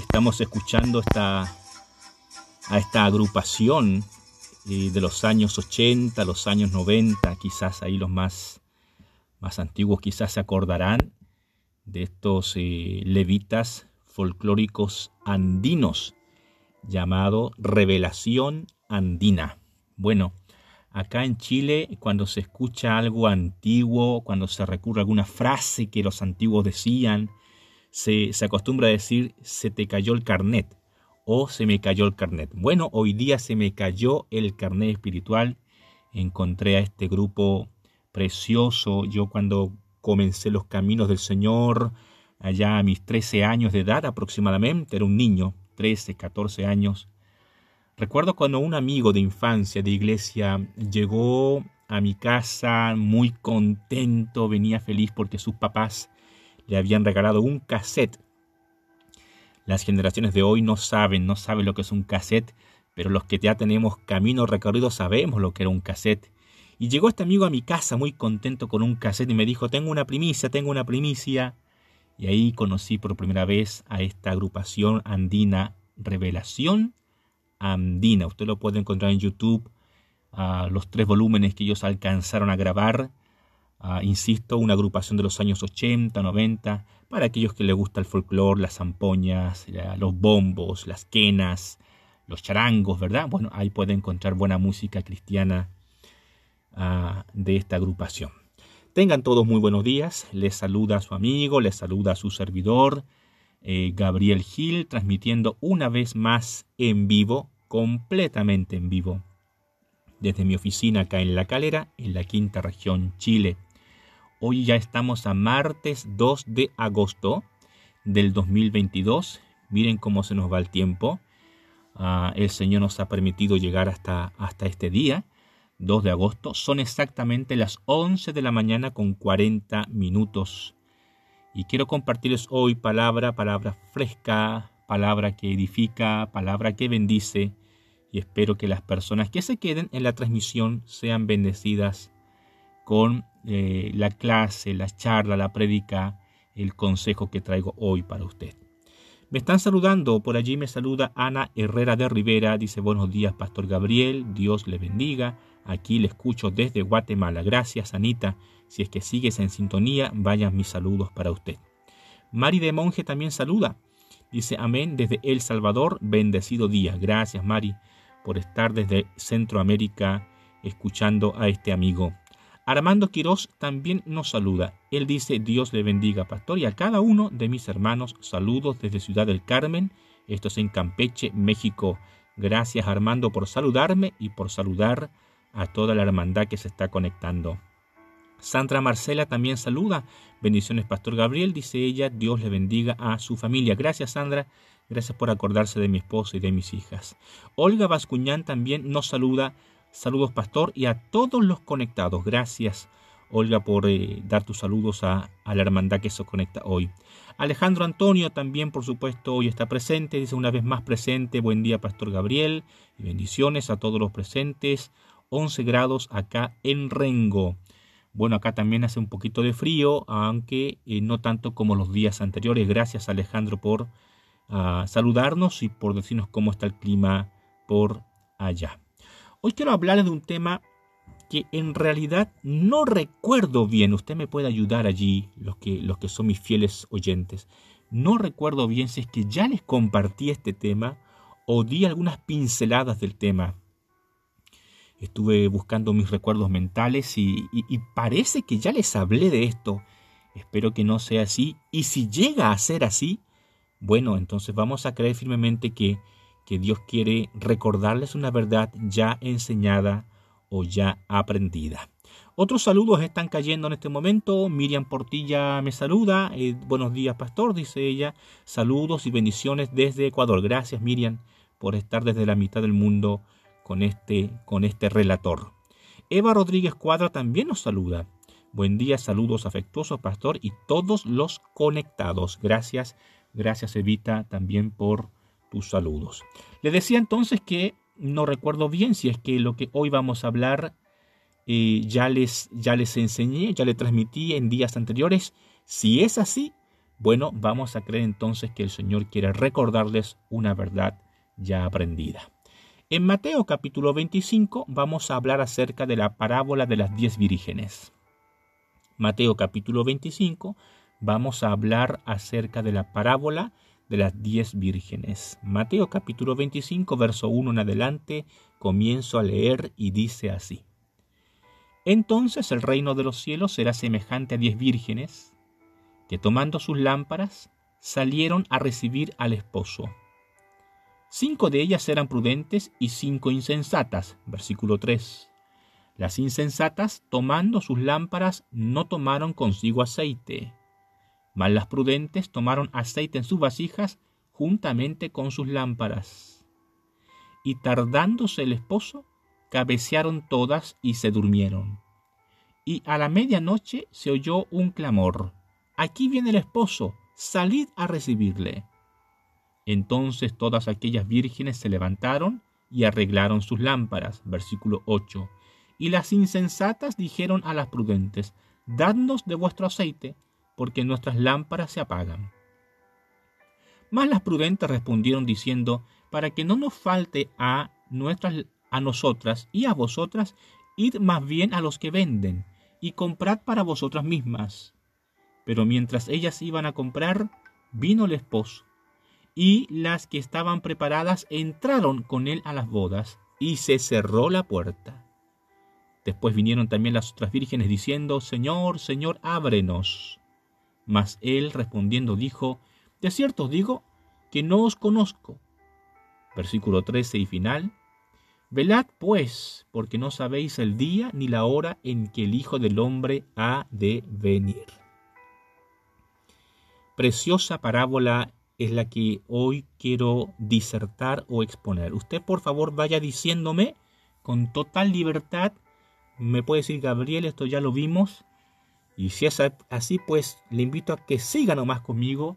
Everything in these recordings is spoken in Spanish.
Estamos escuchando esta, a esta agrupación eh, de los años 80, los años 90, quizás ahí los más, más antiguos quizás se acordarán de estos eh, levitas folclóricos andinos llamado Revelación Andina. Bueno, acá en Chile cuando se escucha algo antiguo, cuando se recurre a alguna frase que los antiguos decían, se, se acostumbra a decir se te cayó el carnet o se me cayó el carnet. Bueno, hoy día se me cayó el carnet espiritual. Encontré a este grupo precioso. Yo cuando comencé los caminos del Señor, allá a mis 13 años de edad aproximadamente, era un niño, 13, 14 años. Recuerdo cuando un amigo de infancia de iglesia llegó a mi casa muy contento, venía feliz porque sus papás le habían regalado un cassette. Las generaciones de hoy no saben, no saben lo que es un cassette, pero los que ya tenemos camino recorrido sabemos lo que era un cassette. Y llegó este amigo a mi casa muy contento con un cassette y me dijo, tengo una primicia, tengo una primicia. Y ahí conocí por primera vez a esta agrupación andina Revelación Andina. Usted lo puede encontrar en YouTube, los tres volúmenes que ellos alcanzaron a grabar Ah, insisto, una agrupación de los años 80, 90, para aquellos que les gusta el folclore, las zampoñas, los bombos, las quenas, los charangos, ¿verdad? Bueno, ahí puede encontrar buena música cristiana ah, de esta agrupación. Tengan todos muy buenos días. Les saluda a su amigo, les saluda a su servidor, eh, Gabriel Gil, transmitiendo una vez más en vivo, completamente en vivo, desde mi oficina acá en La Calera, en la quinta región Chile. Hoy ya estamos a martes 2 de agosto del 2022. Miren cómo se nos va el tiempo. Ah, el Señor nos ha permitido llegar hasta, hasta este día, 2 de agosto. Son exactamente las 11 de la mañana con 40 minutos. Y quiero compartirles hoy palabra, palabra fresca, palabra que edifica, palabra que bendice. Y espero que las personas que se queden en la transmisión sean bendecidas con eh, la clase, la charla, la prédica, el consejo que traigo hoy para usted. Me están saludando, por allí me saluda Ana Herrera de Rivera, dice buenos días Pastor Gabriel, Dios le bendiga, aquí le escucho desde Guatemala, gracias Anita, si es que sigues en sintonía, vayan mis saludos para usted. Mari de Monje también saluda, dice amén desde El Salvador, bendecido día, gracias Mari por estar desde Centroamérica escuchando a este amigo Armando Quirós también nos saluda. Él dice, Dios le bendiga, pastor, y a cada uno de mis hermanos, saludos desde Ciudad del Carmen, esto es en Campeche, México. Gracias Armando por saludarme y por saludar a toda la hermandad que se está conectando. Sandra Marcela también saluda. Bendiciones, Pastor Gabriel, dice ella, Dios le bendiga a su familia. Gracias, Sandra. Gracias por acordarse de mi esposo y de mis hijas. Olga Bascuñán también nos saluda. Saludos, pastor, y a todos los conectados. Gracias, Olga, por eh, dar tus saludos a, la hermandad que se conecta hoy. Alejandro Antonio también, por supuesto, hoy está presente. Dice una vez más presente. Buen día, Pastor Gabriel. Y bendiciones a todos los presentes. 11 grados acá en Rengo. Bueno, acá también hace un poquito de frío, aunque eh, no tanto como los días anteriores. Gracias, Alejandro, por ah, saludarnos y por decirnos cómo está el clima por allá. Hoy quiero hablarles de un tema que en realidad no recuerdo bien. Usted me puede ayudar allí, los que, los que son mis fieles oyentes. No recuerdo bien si es que ya les compartí este tema o di algunas pinceladas del tema. Estuve buscando mis recuerdos mentales y, y, parece que ya les hablé de esto. Espero que no sea así. Y si llega a ser así, bueno, entonces vamos a creer firmemente que que Dios quiere recordarles una verdad ya enseñada o ya aprendida. Otros saludos están cayendo en este momento. Miriam Portilla me saluda. Eh, buenos días, pastor, dice ella. Saludos y bendiciones desde Ecuador. Gracias, Miriam, por estar desde la mitad del mundo con este, con este relator. Eva Rodríguez Cuadra también nos saluda. Buen día, saludos afectuosos, pastor, y todos los conectados. Gracias, gracias, Evita, también por tus saludos. Le decía entonces que no recuerdo bien si es que lo que hoy vamos a hablar eh, ya, les, ya les enseñé, ya les transmití en días anteriores. Si es así, Bueno, vamos a creer entonces que el Señor quiere recordarles una verdad ya aprendida. En Mateo capítulo 25 vamos a hablar acerca de la parábola de las diez vírgenes. Mateo capítulo 25 vamos a hablar acerca de la parábola de las diez vírgenes. Mateo capítulo 25 verso 1 en adelante comienzo a leer y dice así. Entonces el reino de los cielos será semejante a diez vírgenes que tomando sus lámparas salieron a recibir al esposo. Cinco de ellas eran prudentes y cinco insensatas. Versículo 3. Las insensatas, tomando sus lámparas, no tomaron consigo aceite, mas las prudentes tomaron aceite en sus vasijas juntamente con sus lámparas. Y tardándose el esposo, cabecearon todas y se durmieron. Y a la medianoche se oyó un clamor. Aquí viene el esposo, salid a recibirle. Entonces todas aquellas vírgenes se levantaron y arreglaron sus lámparas. Versículo 8. Y las insensatas dijeron a las prudentes, Dadnos de vuestro aceite, porque nuestras lámparas se apagan. Mas las prudentes respondieron diciendo, Para que no nos falte a nuestras a nosotras y a vosotras, id más bien a los que venden, y comprad para vosotras mismas. Pero mientras ellas iban a comprar, vino el esposo, y las que estaban preparadas entraron con él a las bodas, y se cerró la puerta. Después vinieron también las otras vírgenes diciendo, Señor, Señor, ábrenos. Mas él respondiendo dijo, De cierto os digo que no os conozco. Versículo 13 y final. Velad pues, porque no sabéis el día ni la hora en que el Hijo del Hombre ha de venir. Preciosa parábola es la que hoy quiero disertar o exponer. Usted por favor vaya diciéndome con total libertad, me puede decir Gabriel, esto ya lo vimos, y si es así, pues le invito a que siga nomás conmigo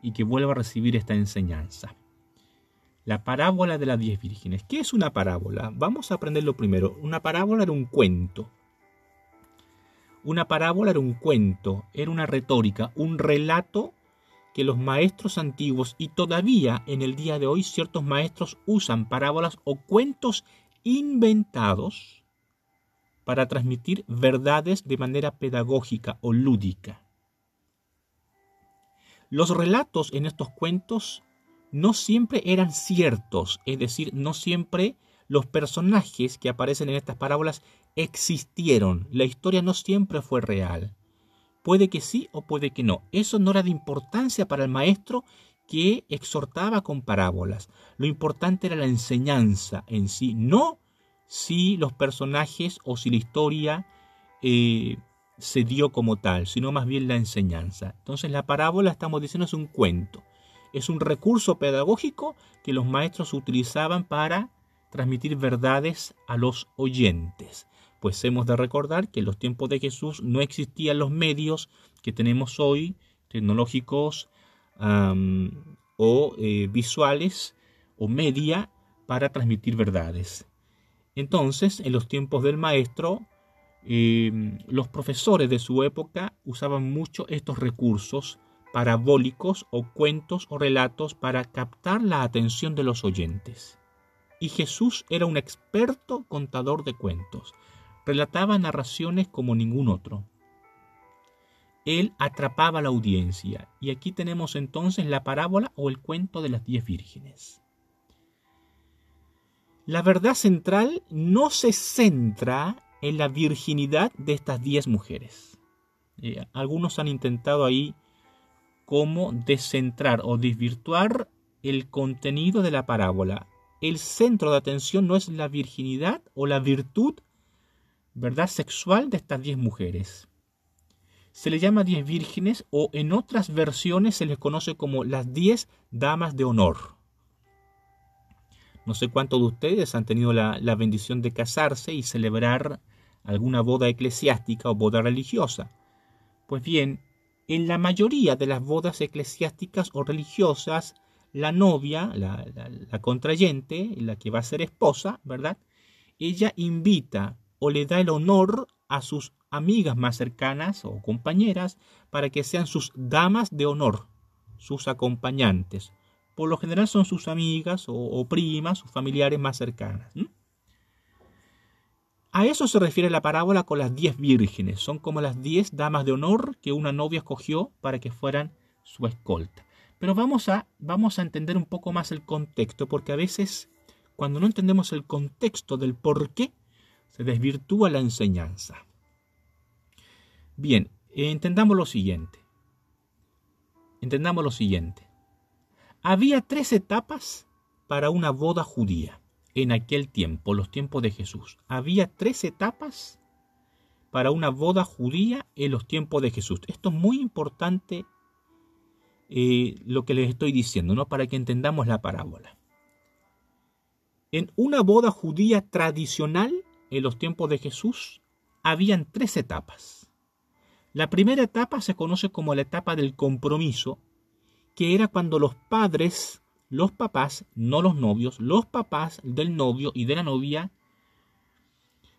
y que vuelva a recibir esta enseñanza. La parábola de las diez vírgenes. ¿Qué es una parábola? Vamos a aprenderlo primero. Una parábola era un cuento. Una parábola era un cuento, era una retórica, un relato que los maestros antiguos y todavía en el día de hoy ciertos maestros usan parábolas o cuentos inventados para transmitir verdades de manera pedagógica o lúdica. Los relatos en estos cuentos no siempre eran ciertos, es decir, no siempre los personajes que aparecen en estas parábolas existieron, la historia no siempre fue real. Puede que sí o puede que no. Eso no era de importancia para el maestro que exhortaba con parábolas. Lo importante era la enseñanza en sí, no si los personajes o si la historia eh, se dio como tal, sino más bien la enseñanza. Entonces la parábola, estamos diciendo, es un cuento es un recurso pedagógico que los maestros utilizaban para transmitir verdades a los oyentes. Pues hemos de recordar que en los tiempos de Jesús no existían los medios que tenemos hoy, tecnológicos o eh, visuales o media, para transmitir verdades. Entonces, en los tiempos del maestro, em, los profesores de su época usaban mucho estos recursos parabólicos o cuentos o relatos para captar la atención de los oyentes. Y Jesús era un experto contador de cuentos. Relataba narraciones como ningún otro. Él atrapaba a la audiencia. Y aquí tenemos entonces la parábola o el cuento de las diez vírgenes. La verdad central no se centra en la virginidad de estas diez mujeres. Eh, algunos han intentado ahí cómo descentrar o desvirtuar el contenido de la parábola. El centro de atención no es la virginidad o la virtud, ¿verdad?, sexual de estas diez mujeres. Se le llama diez vírgenes o en otras versiones se les conoce como las diez damas de honor. No sé cuántos de ustedes han tenido la, la bendición de casarse y celebrar alguna boda eclesiástica o boda religiosa. Pues bien, en la mayoría de las bodas eclesiásticas o religiosas, la novia, la, contrayente, la que va a ser esposa, ¿verdad? Ella invita o le da el honor a sus amigas más cercanas o compañeras para que sean sus damas de honor, sus acompañantes. Por lo general son sus amigas o, primas, sus familiares más cercanas. A eso se refiere la parábola con las diez vírgenes. Son como las diez damas de honor que una novia escogió para que fueran su escolta. Pero vamos a, vamos a entender un poco más el contexto, porque a veces cuando no entendemos el contexto del por qué, se desvirtúa la enseñanza. Bien, entendamos lo siguiente. Entendamos lo siguiente. Había tres etapas para una boda judía en aquel tiempo, los tiempos de Jesús. Había tres etapas para una boda judía en los tiempos de Jesús. Esto es muy importante eh, lo que les estoy diciendo, ¿no? Para que entendamos la parábola. En una boda judía tradicional en los tiempos de Jesús, habían tres etapas. La primera etapa se conoce como la etapa del compromiso, que era cuando los padres los papás, no los novios, los papás del novio y de la novia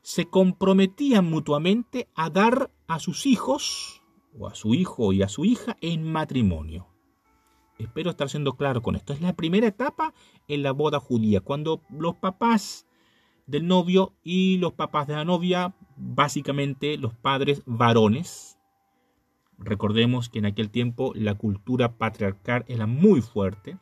se comprometían mutuamente a dar a sus hijos, o a su hijo y a su hija, en matrimonio. Espero estar siendo claro con esto. Es la primera etapa en la boda judía, cuando los papás del novio y los papás de la novia, básicamente los padres varones, recordemos que en aquel tiempo la cultura patriarcal era muy fuerte,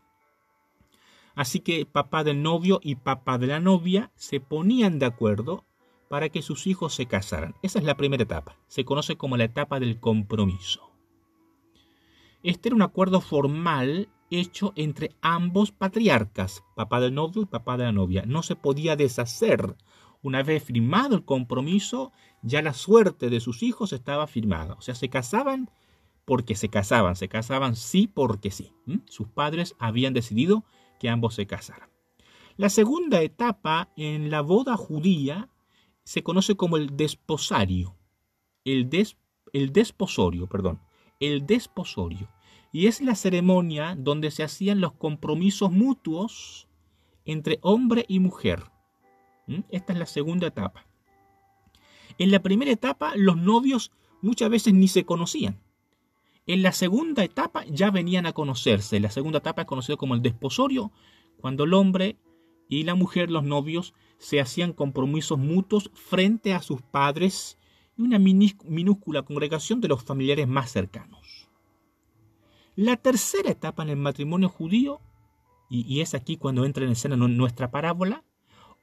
Así que papá del novio y papá de la novia se ponían de acuerdo para que sus hijos se casaran. Esa es la primera etapa. Se conoce como la etapa del compromiso. Este era un acuerdo formal hecho entre ambos patriarcas, papá del novio y papá de la novia. No se podía deshacer. Una vez firmado el compromiso, ya la suerte de sus hijos estaba firmada. O sea, se casaban porque se casaban, se casaban sí porque sí. Sus padres habían decidido que ambos se casaran. La segunda etapa en la boda judía se conoce como el desposario. El, el desposorio, perdón. El desposorio. Y es la ceremonia donde se hacían los compromisos mutuos entre hombre y mujer. ¿Mm? Esta es la segunda etapa. En la primera etapa los novios muchas veces ni se conocían. En la segunda etapa ya venían a conocerse. La segunda etapa es conocida como el desposorio, cuando el hombre y la mujer, los novios, se hacían compromisos mutuos frente a sus padres y una minúscula congregación de los familiares más cercanos. La tercera etapa en el matrimonio judío, y, es aquí cuando entra en escena nuestra parábola,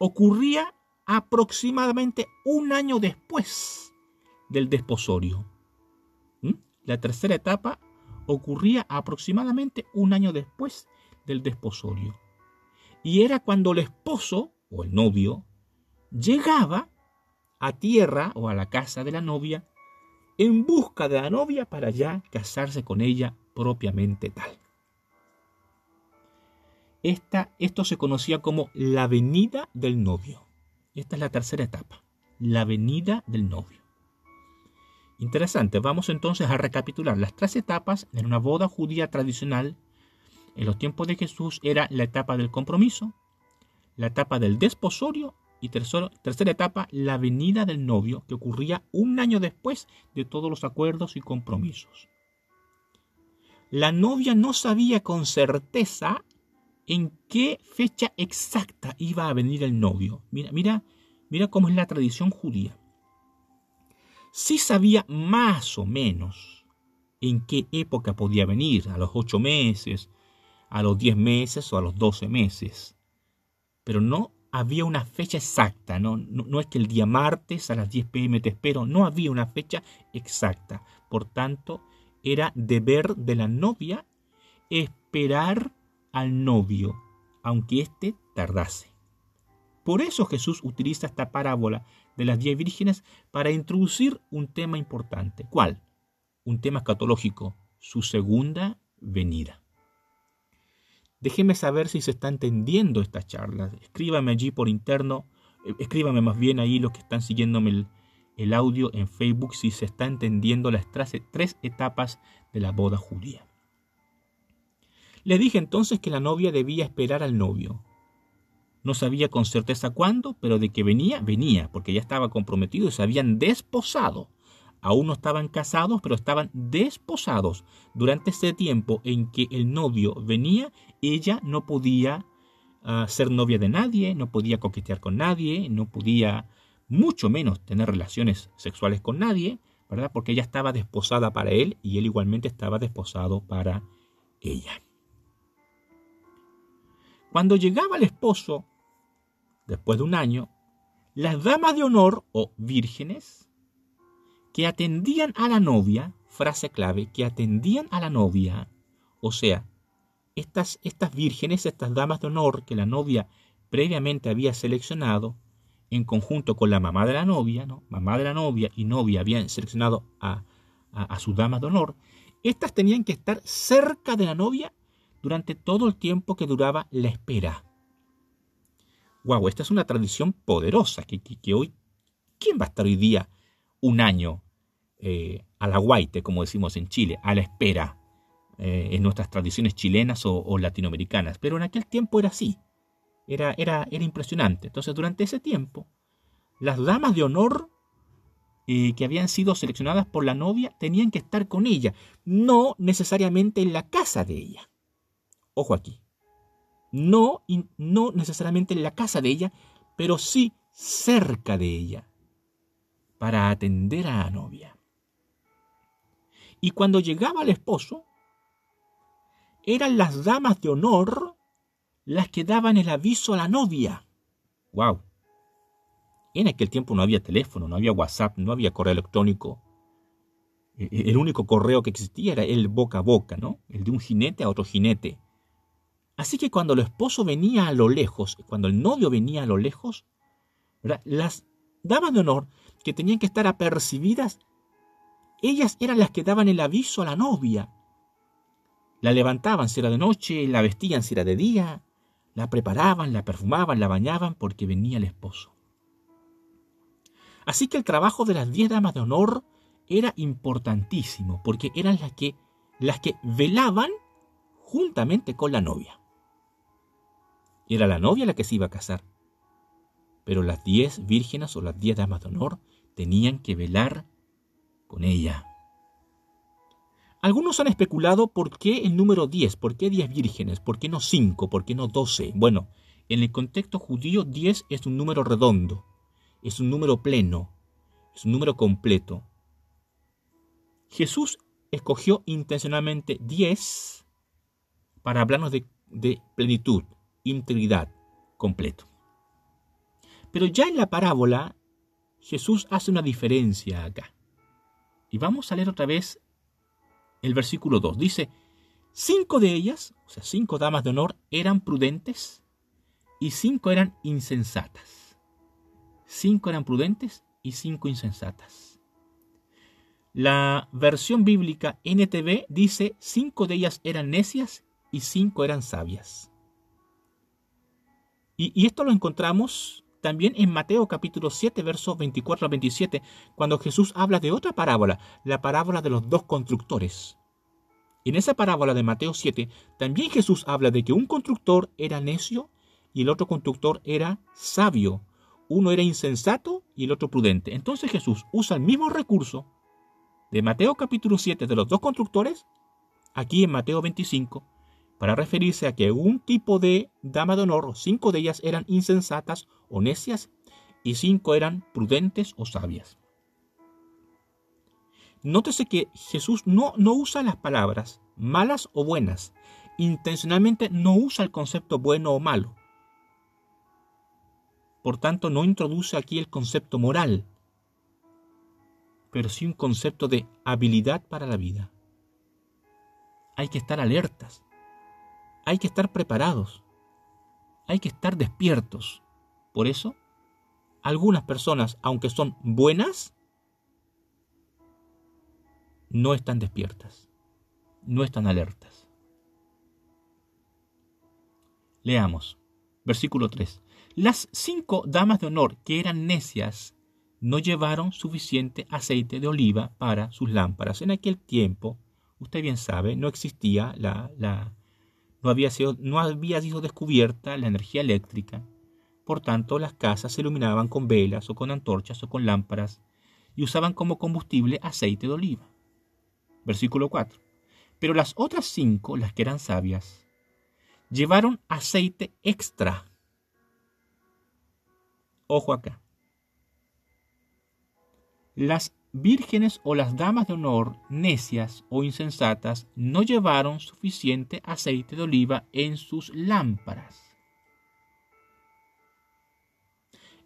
ocurría aproximadamente un año después del desposorio. La tercera etapa ocurría aproximadamente un año después del desposorio. Y era cuando el esposo o el novio llegaba a tierra o a la casa de la novia en busca de la novia para ya casarse con ella propiamente tal. Esta, esto se conocía como la venida del novio. Esta es la tercera etapa, la venida del novio. Interesante, vamos entonces a recapitular las tres etapas en una boda judía tradicional. En los tiempos de Jesús era la etapa del compromiso, la etapa del desposorio y tercera etapa, la venida del novio, que ocurría un año después de todos los acuerdos y compromisos. La novia no sabía con certeza en qué fecha exacta iba a venir el novio. Mira, mira, mira cómo es la tradición judía sí sabía más o menos en qué época podía venir, a los ocho meses, a los diez meses o a los doce meses. Pero no había una fecha exacta, no, no, es que el día martes a las 10 pm te espero, no había una fecha exacta. Por tanto, era deber de la novia esperar al novio, aunque éste tardase. Por eso Jesús utiliza esta parábola de las diez vírgenes para introducir un tema importante. ¿Cuál? Un tema escatológico, su segunda venida. Déjeme saber si se está entendiendo esta charla. Escríbame allí por interno, eh, escríbame más bien ahí los que están siguiéndome el, el audio en Facebook si se está entendiendo las tres etapas de la boda judía. Le dije entonces que la novia debía esperar al novio, no sabía con certeza cuándo, pero de que venía, venía, porque ya estaba comprometido y se habían desposado. Aún no estaban casados, pero estaban desposados. Durante ese tiempo en que el novio venía, ella no podía ah, ser novia de nadie, no podía coquetear con nadie, no podía mucho menos tener relaciones sexuales con nadie, ¿verdad? Porque ella estaba desposada para él y él igualmente estaba desposado para ella. Cuando llegaba el esposo, después de un año, las damas de honor o vírgenes que atendían a la novia, frase clave, que atendían a la novia, o sea, estas, estas vírgenes, estas damas de honor que la novia previamente había seleccionado, en conjunto con la mamá de la novia, ¿no? mamá de la novia y novia habían seleccionado a, a, a sus damas de honor, estas tenían que estar cerca de la novia durante todo el tiempo que duraba la espera. Wow, esta es una tradición poderosa que, hoy, ¿quién va a estar hoy día un año eh, a la guaite, como decimos en Chile, a la espera eh, en nuestras tradiciones chilenas o, latinoamericanas? Pero en aquel tiempo era así, era, era, era impresionante. Entonces, durante ese tiempo, las damas de honor eh, que habían sido seleccionadas por la novia tenían que estar con ella, no necesariamente en la casa de ella. Ojo aquí no, no necesariamente en la casa de ella, pero sí cerca de ella, para atender a la novia. Y cuando llegaba el esposo, eran las damas de honor las que daban el aviso a la novia. ¡Wow! En aquel tiempo no había teléfono, no había WhatsApp, no había correo electrónico. E, e, el único correo que existía era el boca a boca, ¿no? El de un jinete a otro jinete. Así que cuando el esposo venía a lo lejos, cuando el novio venía a lo lejos, las damas de honor que tenían que estar apercibidas, ellas eran las que daban el aviso a la novia. La levantaban si era de noche, la vestían si era de día, la preparaban, la perfumaban, la bañaban porque venía el esposo. Así que el trabajo de las diez damas de honor era importantísimo porque eran las que, las que velaban juntamente con la novia. Era la novia la que se iba a casar. Pero las diez vírgenes o las diez damas de honor tenían que velar con ella. Algunos han especulado por qué el número 10, por qué 10 vírgenes, por qué no 5, por qué no 12. Bueno, en el contexto judío 10 es un número redondo, es un número pleno, es un número completo. Jesús escogió intencionalmente 10 para hablarnos de, de plenitud, integridad, completo. Pero ya en la parábola, Jesús hace una diferencia acá. Y vamos a leer otra vez el versículo 2. Dice, cinco de ellas, o sea, cinco damas de honor, eran prudentes y cinco eran insensatas. Cinco eran prudentes y cinco insensatas. La versión bíblica NTV dice, cinco de ellas eran necias y cinco eran sabias. Y, esto lo encontramos también en Mateo capítulo 7, versos 24 al 27, cuando Jesús habla de otra parábola, la parábola de los dos constructores. En esa parábola de Mateo 7, también Jesús habla de que un constructor era necio y el otro constructor era sabio. Uno era insensato y el otro prudente. Entonces Jesús usa el mismo recurso de Mateo capítulo 7 de los dos constructores, aquí en Mateo 25, para referirse a que un tipo de dama de honor, cinco de ellas eran insensatas o necias y cinco eran prudentes o sabias. Nótese que Jesús no, no usa las palabras malas o buenas. Intencionalmente no usa el concepto bueno o malo. Por tanto, no introduce aquí el concepto moral, pero sí un concepto de habilidad para la vida. Hay que estar alertas hay que estar preparados, hay que estar despiertos. Por eso, algunas personas, aunque son buenas, no están despiertas, no están alertas. Leamos, versículo 3. Las cinco damas de honor que eran necias no llevaron suficiente aceite de oliva para sus lámparas. En aquel tiempo, usted bien sabe, no existía la, la, no había, sido, no había sido descubierta la energía eléctrica. Por tanto, las casas se iluminaban con velas o con antorchas o con lámparas y usaban como combustible aceite de oliva. Versículo 4. Pero las otras cinco, las que eran sabias, llevaron aceite extra. Ojo acá. Las vírgenes o las damas de honor necias o insensatas no llevaron suficiente aceite de oliva en sus lámparas.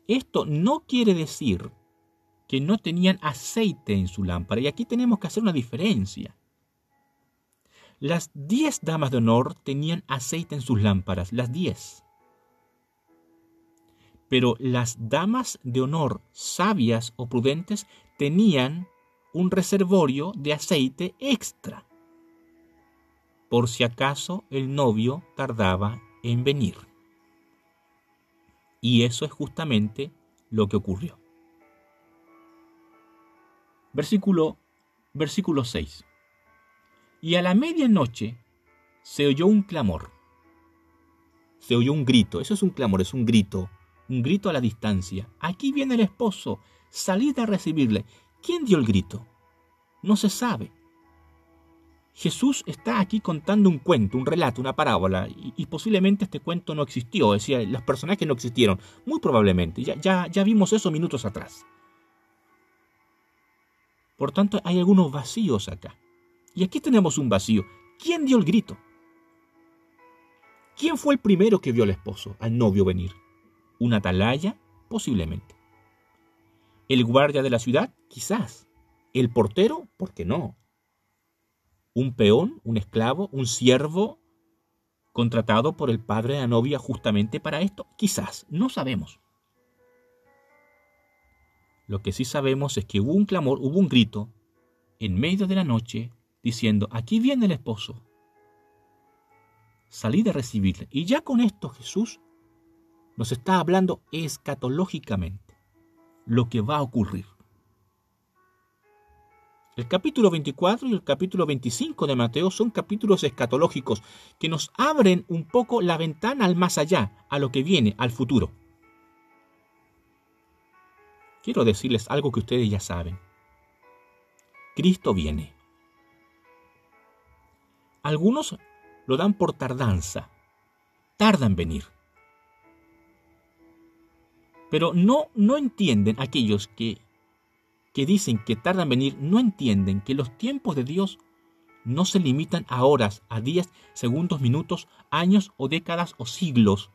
Esto no quiere decir que no tenían aceite en su lámpara, y aquí tenemos que hacer una diferencia. Las diez damas de honor tenían aceite en sus lámparas, las diez. Pero las damas de honor sabias o prudentes tenían un reservorio de aceite extra, por si acaso el novio tardaba en venir. Y eso es justamente lo que ocurrió. Versículo, versículo 6. Y a la medianoche se oyó un clamor. Se oyó un grito. Eso es un clamor, es un grito. Un grito a la distancia. Aquí viene el esposo. Salid a recibirle. ¿Quién dio el grito? No se sabe. Jesús está aquí contando un cuento, un relato, una parábola, y, posiblemente este cuento no existió, es decir, los personajes no existieron, muy probablemente, ya, ya, ya vimos eso minutos atrás. Por tanto, hay algunos vacíos acá. Y aquí tenemos un vacío. ¿Quién dio el grito? ¿Quién fue el primero que vio al esposo, al novio venir? ¿Un atalaya? Posiblemente. ¿El guardia de la ciudad? Quizás. ¿El portero? ¿Por qué no? ¿Un peón? ¿Un esclavo? ¿Un siervo? ¿Contratado por el padre de la novia justamente para esto? Quizás. No sabemos. Lo que sí sabemos es que hubo un clamor, hubo un grito en medio de la noche diciendo, aquí viene el esposo. Salí de recibirle. Y ya con esto Jesús nos está hablando escatológicamente lo que va a ocurrir. El capítulo 24 y el capítulo 25 de Mateo son capítulos escatológicos que nos abren un poco la ventana al más allá, a lo que viene, al futuro. Quiero decirles algo que ustedes ya saben. Cristo viene. Algunos lo dan por tardanza, tarda en venir. Pero no, no entienden aquellos que, que dicen que tardan en venir, no entienden que los tiempos de Dios no se limitan a horas, a días, segundos, minutos, años o décadas o siglos.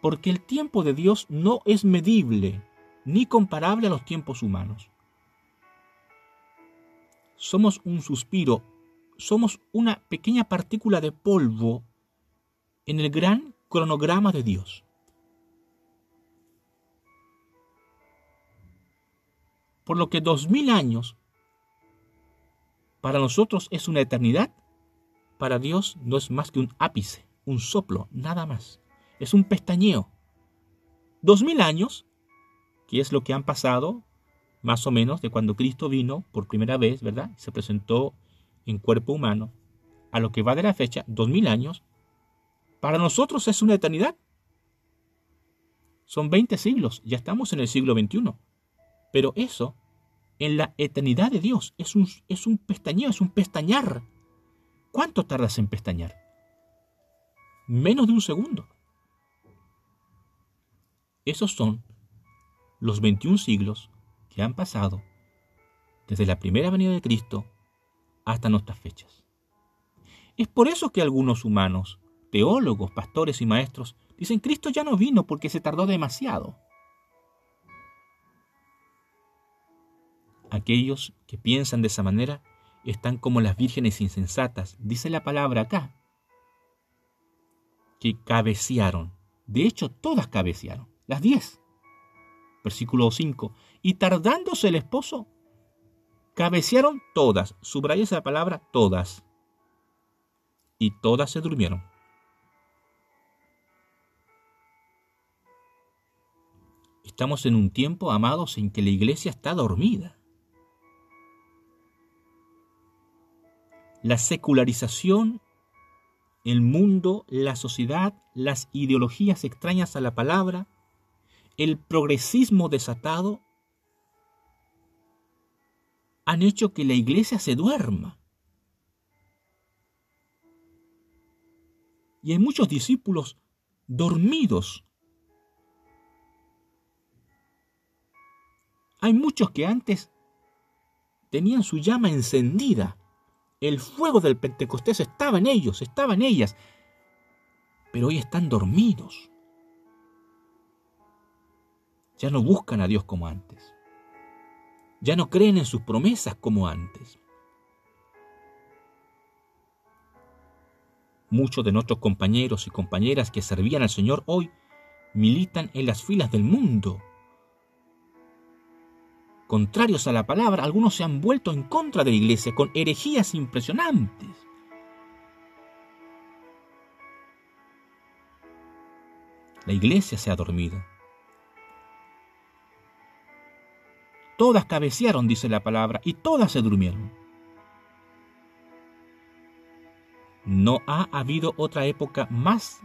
Porque el tiempo de Dios no es medible ni comparable a los tiempos humanos. Somos un suspiro somos una pequeña partícula de polvo en el gran cronograma de Dios. Por lo que dos mil años para nosotros es una eternidad, para Dios no es más que un ápice, un soplo, nada más. Es un pestañeo. Dos mil años, que es lo que han pasado más o menos de cuando Cristo vino por primera vez, ¿verdad? Se presentó en cuerpo humano, a lo que va de la fecha, dos mil años, para nosotros es una eternidad. Son 20 siglos, ya estamos en el siglo XXI. Pero eso, en la eternidad de Dios, es un, es un pestañeo, es un pestañar. ¿Cuánto tardas en pestañar? Menos de un segundo. Esos son los 21 siglos que han pasado desde la primera venida de Cristo hasta nuestras fechas. Es por eso que algunos humanos, teólogos, pastores y maestros, dicen Cristo ya no vino porque se tardó demasiado. Aquellos que piensan de esa manera están como las vírgenes insensatas, dice la palabra acá, que cabecearon. De hecho, todas cabecearon, las diez. Versículo 5. Y tardándose el esposo, Cabecearon todas, subraya esa palabra todas. Y todas se durmieron. Estamos en un tiempo, amados, en que la iglesia está dormida. La secularización, el mundo, la sociedad, las ideologías extrañas a la palabra, el progresismo desatado han hecho que la iglesia se duerma. Y hay muchos discípulos dormidos. Hay muchos que antes tenían su llama encendida. El fuego del Pentecostés estaba en ellos, estaba en ellas. Pero hoy están dormidos. Ya no buscan a Dios como antes. Ya no creen en sus promesas como antes. Muchos de nuestros compañeros y compañeras que servían al Señor hoy militan en las filas del mundo. Contrarios a la palabra, algunos se han vuelto en contra de la iglesia con herejías impresionantes. La iglesia se ha dormido. Todas cabecearon, dice la palabra, y todas se durmieron. No ha habido otra época más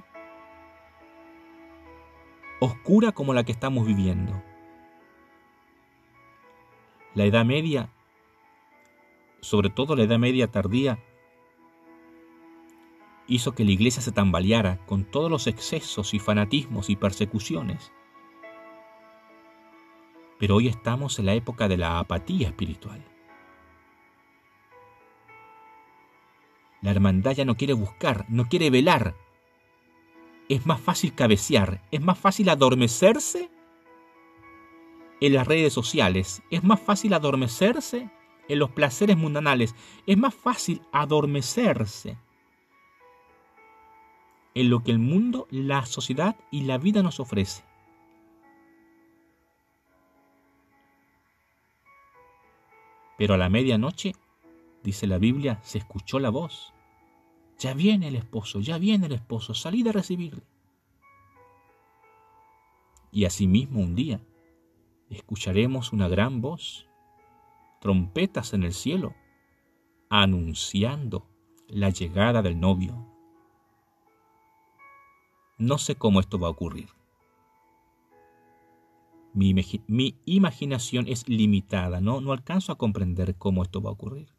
oscura como la que estamos viviendo. La Edad Media, sobre todo la Edad Media tardía, hizo que la iglesia se tambaleara con todos los excesos y fanatismos y persecuciones. Pero hoy estamos en la época de la apatía espiritual. La hermandad ya no quiere buscar, no quiere velar. Es más fácil cabecear, es más fácil adormecerse en las redes sociales, es más fácil adormecerse en los placeres mundanales, es más fácil adormecerse en lo que el mundo, la sociedad y la vida nos ofrece. Pero a la medianoche dice la Biblia, se escuchó la voz. Ya viene el esposo, ya viene el esposo, salid a recibirle. Y asimismo un día escucharemos una gran voz, trompetas en el cielo, anunciando la llegada del novio. No sé cómo esto va a ocurrir. Mi, imaginación es limitada, ¿no? no alcanzo a comprender cómo esto va a ocurrir.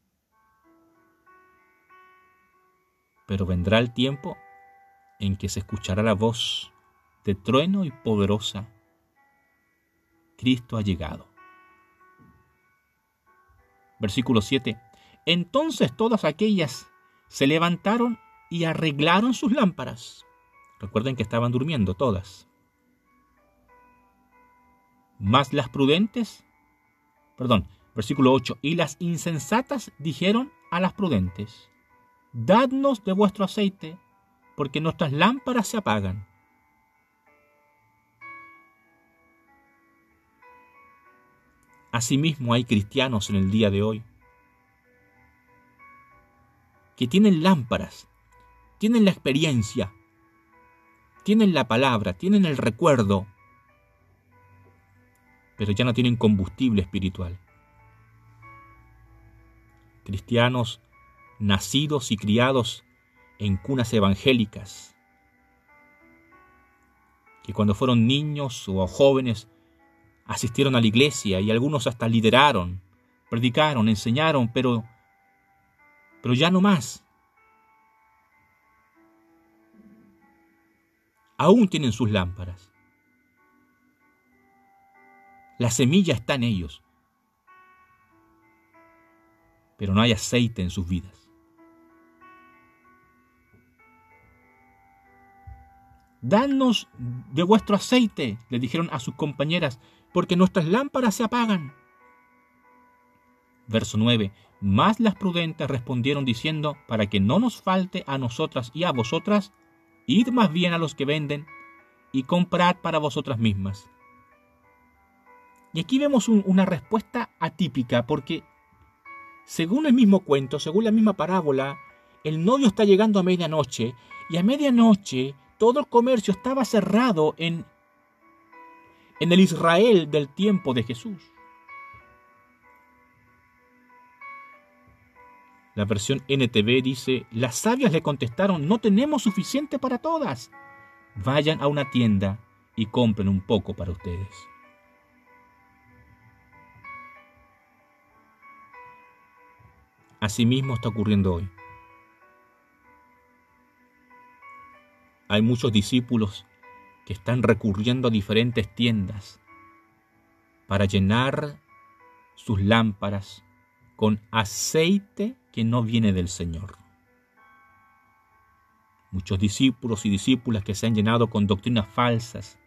pero vendrá el tiempo en que se escuchará la voz de trueno y poderosa. Cristo ha llegado. Versículo 7. Entonces todas aquellas se levantaron y arreglaron sus lámparas. Recuerden que estaban durmiendo todas. Más las prudentes, perdón, versículo 8, y las insensatas dijeron a las prudentes, dadnos de vuestro aceite, porque nuestras lámparas se apagan. Asimismo hay cristianos en el día de hoy que tienen lámparas, tienen la experiencia, tienen la palabra, tienen el recuerdo, pero ya no tienen combustible espiritual. Cristianos nacidos y criados en cunas evangélicas, que cuando fueron niños o jóvenes asistieron a la iglesia y algunos hasta lideraron, predicaron, enseñaron, pero, pero ya no más. Aún tienen sus lámparas. La semilla está en ellos, pero no hay aceite en sus vidas. Danos de vuestro aceite, le dijeron a sus compañeras, porque nuestras lámparas se apagan. Verso 9. Más las prudentes respondieron diciendo, para que no nos falte a nosotras y a vosotras, id más bien a los que venden y comprad para vosotras mismas. Y aquí vemos una respuesta atípica, porque según el mismo cuento, según la misma parábola, el novio está llegando a medianoche y a medianoche todo el comercio estaba cerrado en, en el Israel del tiempo de Jesús. La versión NTV dice, las sabias le contestaron, no tenemos suficiente para todas. Vayan a una tienda y compren un poco para ustedes. Asimismo está ocurriendo hoy. Hay muchos discípulos que están recurriendo a diferentes tiendas para llenar sus lámparas con aceite que no viene del Señor. Muchos discípulos y discípulas que se han llenado con doctrinas falsas,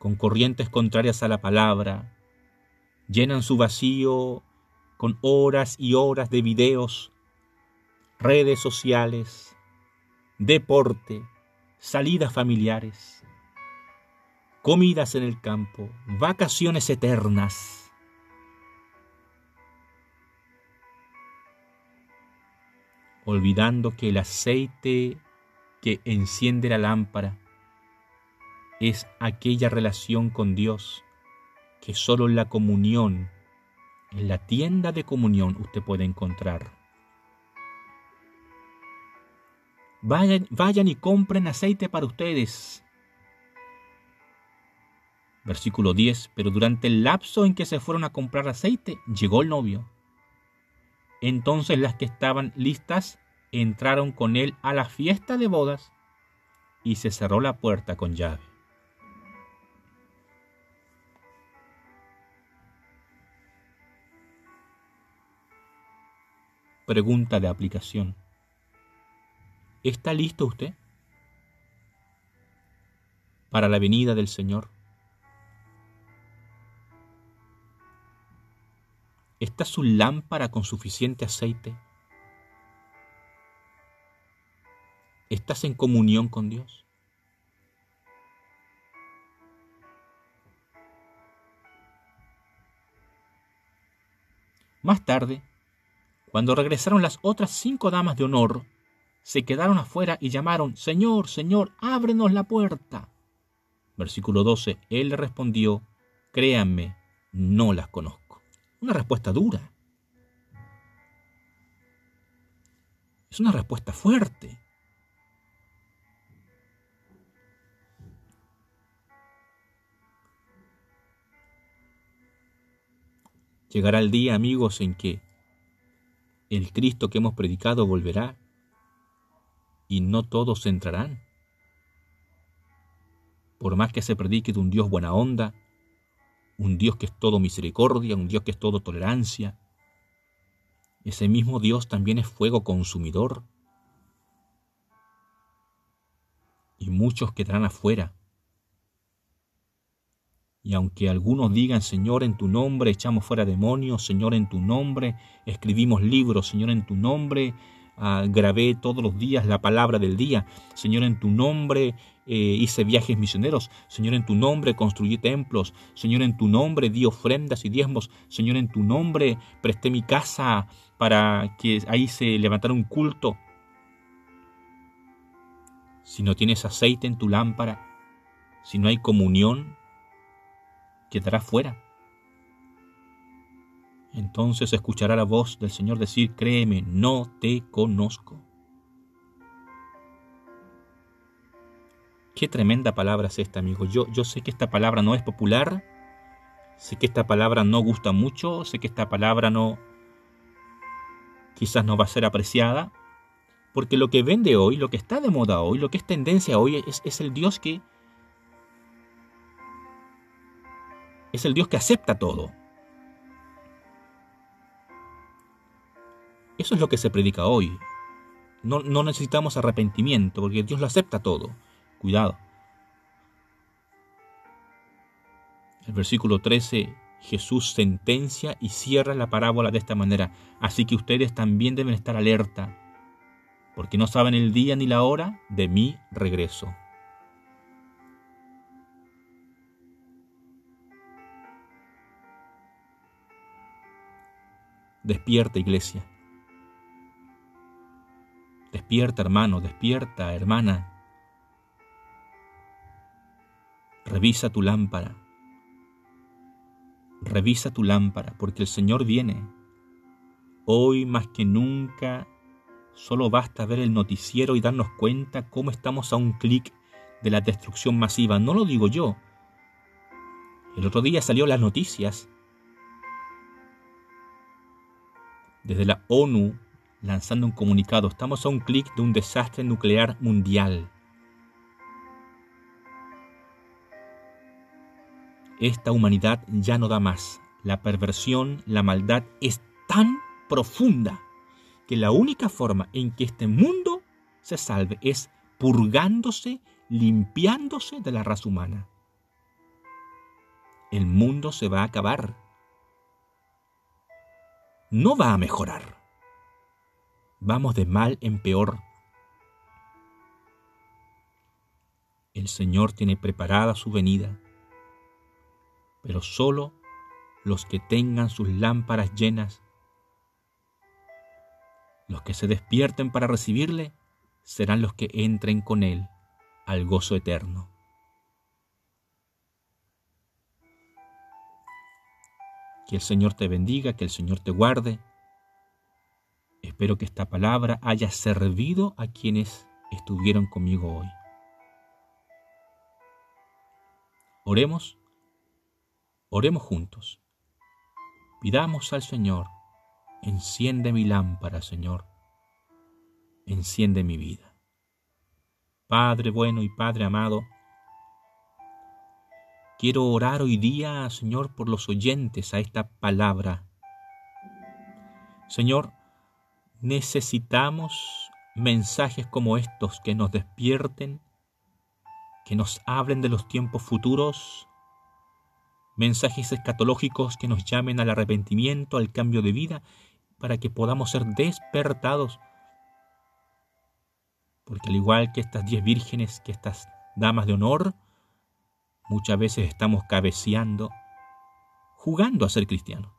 con corrientes contrarias a la palabra, llenan su vacío con horas y horas de videos, redes sociales, deporte, salidas familiares, comidas en el campo, vacaciones eternas. Olvidando que el aceite que enciende la lámpara es aquella relación con Dios que solo en la comunión, en la tienda de comunión usted puede encontrar. Vayan, vayan y compren aceite para ustedes. Versículo 10. Pero durante el lapso en que se fueron a comprar aceite, llegó el novio. Entonces las que estaban listas entraron con él a la fiesta de bodas y se cerró la puerta con llave. Pregunta de aplicación. ¿Está listo usted para la venida del Señor? ¿Está su lámpara con suficiente aceite? ¿Estás en comunión con Dios? Más tarde, cuando regresaron las otras cinco damas de honor, se quedaron afuera y llamaron, Señor, Señor, ábrenos la puerta. Versículo 12, Él respondió, Créanme, no las conozco. Una respuesta dura. Es una respuesta fuerte. Llegará el día, amigos, en que el Cristo que hemos predicado volverá y no todos entrarán. Por más que se predique de un Dios buena onda, un Dios que es todo misericordia, un Dios que es todo tolerancia, ese mismo Dios también es fuego consumidor. Y muchos quedarán afuera y aunque algunos digan, Señor, en tu nombre echamos fuera demonios, Señor, en tu nombre escribimos libros, Señor, en tu nombre ah, grabé todos los días la palabra del día, Señor, en tu nombre eh, hice viajes misioneros, Señor, en tu nombre construí templos, Señor, en tu nombre di ofrendas y diezmos, Señor, en tu nombre presté mi casa para que ahí se levantara un culto. Si no tienes aceite en tu lámpara, si no hay comunión, quedará fuera. Entonces escuchará la voz del Señor decir, créeme, no te conozco. Qué tremenda palabra es esta, amigo. Yo, yo sé que esta palabra no es popular, sé que esta palabra no gusta mucho, sé que esta palabra no quizás no va a ser apreciada, porque lo que vende hoy, lo que está de moda hoy, lo que es tendencia hoy es, es el Dios que es el Dios que acepta todo. Eso es lo que se predica hoy. No, necesitamos arrepentimiento, porque Dios lo acepta todo. Cuidado. El versículo 13, Jesús sentencia y cierra la parábola de esta manera. Así que ustedes también deben estar alerta, porque no saben el día ni la hora de mi regreso. Despierta, iglesia. Despierta, hermano, despierta, hermana. Revisa tu lámpara. Revisa tu lámpara, porque el Señor viene. Hoy más que nunca, solo basta ver el noticiero y darnos cuenta cómo estamos a un clic de la destrucción masiva. No lo digo yo. El otro día salió las noticias desde la ONU lanzando un comunicado. Estamos a un clic de un desastre nuclear mundial. Esta humanidad ya no da más. La perversión, la maldad es tan profunda que la única forma en que este mundo se salve es purgándose, limpiándose de la raza humana. El mundo se va a acabar. No va a mejorar. Vamos de mal en peor. El Señor tiene preparada su venida, pero solo los que tengan sus lámparas llenas, los que se despierten para recibirle, serán los que entren con Él al gozo eterno. Que el Señor te bendiga, que el Señor te guarde Espero que esta palabra haya servido a quienes estuvieron conmigo hoy. Oremos, oremos juntos. Pidamos al Señor, enciende mi lámpara, Señor, enciende mi vida. Padre bueno y Padre amado, quiero orar hoy día, Señor, por los oyentes a esta palabra. Señor, Necesitamos mensajes como estos que nos despierten, que nos hablen de los tiempos futuros, mensajes escatológicos que nos llamen al arrepentimiento, al cambio de vida, para que podamos ser despertados. Porque al igual que estas diez vírgenes, que estas damas de honor, muchas veces estamos cabeceando, jugando a ser cristianos,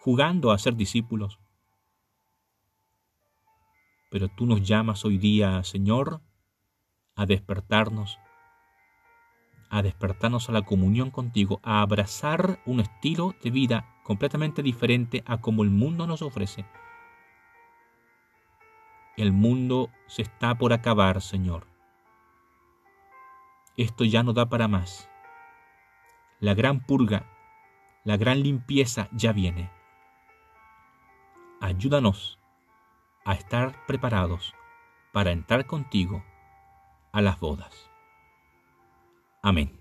jugando a ser discípulos, pero tú nos llamas hoy día, Señor, a despertarnos, a despertarnos a la comunión contigo, a abrazar un estilo de vida completamente diferente a como el mundo nos ofrece. El mundo se está por acabar, Señor. Esto ya no da para más. La gran purga, la gran limpieza ya viene. Ayúdanos a estar preparados para entrar contigo a las bodas. Amén.